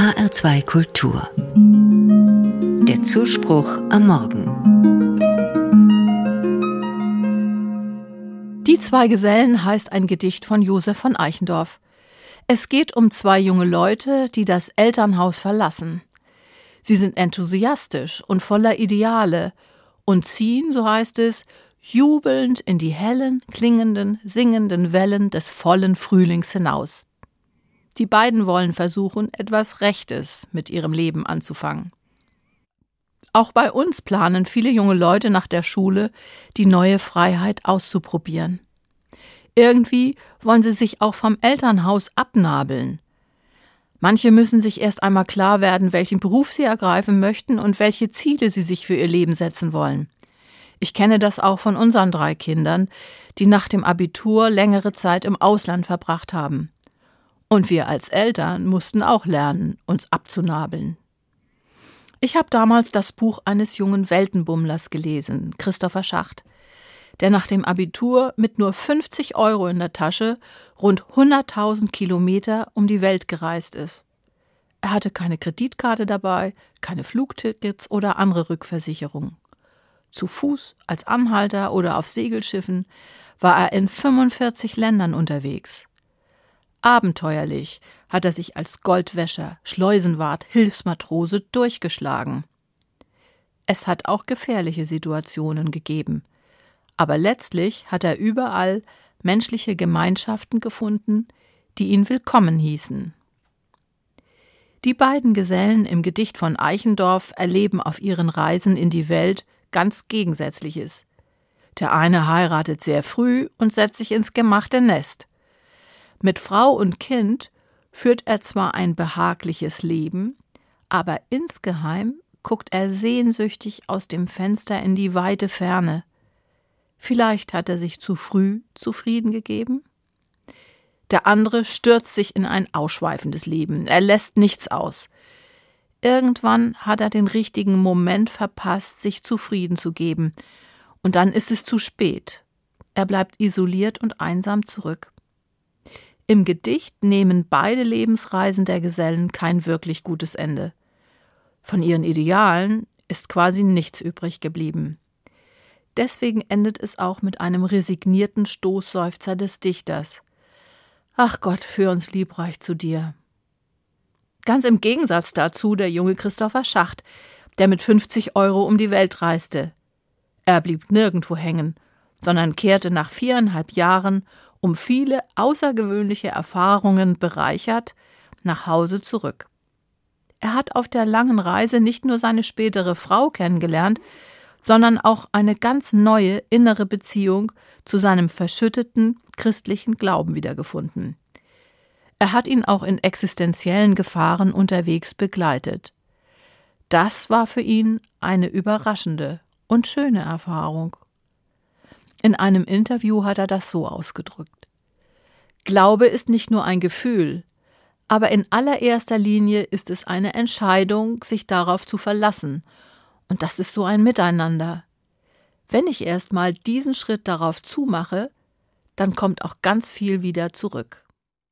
HR2 Kultur. Der Zuspruch am Morgen. Die zwei Gesellen heißt ein Gedicht von Josef von Eichendorff. Es geht um zwei junge Leute, die das Elternhaus verlassen. Sie sind enthusiastisch und voller Ideale und ziehen, so heißt es, jubelnd in die hellen, klingenden, singenden Wellen des vollen Frühlings hinaus. Die beiden wollen versuchen, etwas Rechtes mit ihrem Leben anzufangen. Auch bei uns planen viele junge Leute nach der Schule, die neue Freiheit auszuprobieren. Irgendwie wollen sie sich auch vom Elternhaus abnabeln. Manche müssen sich erst einmal klar werden, welchen Beruf sie ergreifen möchten und welche Ziele sie sich für ihr Leben setzen wollen. Ich kenne das auch von unseren drei Kindern, die nach dem Abitur längere Zeit im Ausland verbracht haben. Und wir als Eltern mussten auch lernen, uns abzunabeln. Ich habe damals das Buch eines jungen Weltenbummlers gelesen, Christopher Schacht, der nach dem Abitur mit nur 50 Euro in der Tasche rund 100.000 Kilometer um die Welt gereist ist. Er hatte keine Kreditkarte dabei, keine Flugtickets oder andere Rückversicherungen. Zu Fuß, als Anhalter oder auf Segelschiffen war er in 45 Ländern unterwegs. Abenteuerlich hat er sich als Goldwäscher, Schleusenwart, Hilfsmatrose durchgeschlagen. Es hat auch gefährliche Situationen gegeben. Aber letztlich hat er überall menschliche Gemeinschaften gefunden, die ihn willkommen hießen. Die beiden Gesellen im Gedicht von Eichendorff erleben auf ihren Reisen in die Welt ganz Gegensätzliches. Der eine heiratet sehr früh und setzt sich ins gemachte Nest. Mit Frau und Kind führt er zwar ein behagliches Leben, aber insgeheim guckt er sehnsüchtig aus dem Fenster in die weite Ferne. Vielleicht hat er sich zu früh zufrieden gegeben? Der andere stürzt sich in ein ausschweifendes Leben, er lässt nichts aus. Irgendwann hat er den richtigen Moment verpasst, sich zufrieden zu geben, und dann ist es zu spät. Er bleibt isoliert und einsam zurück. Im Gedicht nehmen beide Lebensreisen der Gesellen kein wirklich gutes Ende. Von ihren Idealen ist quasi nichts übrig geblieben. Deswegen endet es auch mit einem resignierten Stoßseufzer des Dichters. Ach Gott, führ uns liebreich zu dir. Ganz im Gegensatz dazu der junge Christopher Schacht, der mit 50 Euro um die Welt reiste. Er blieb nirgendwo hängen, sondern kehrte nach viereinhalb Jahren um viele außergewöhnliche Erfahrungen bereichert, nach Hause zurück. Er hat auf der langen Reise nicht nur seine spätere Frau kennengelernt, sondern auch eine ganz neue innere Beziehung zu seinem verschütteten christlichen Glauben wiedergefunden. Er hat ihn auch in existenziellen Gefahren unterwegs begleitet. Das war für ihn eine überraschende und schöne Erfahrung. In einem Interview hat er das so ausgedrückt. Glaube ist nicht nur ein Gefühl, aber in allererster Linie ist es eine Entscheidung, sich darauf zu verlassen, und das ist so ein Miteinander. Wenn ich erst mal diesen Schritt darauf zumache, dann kommt auch ganz viel wieder zurück.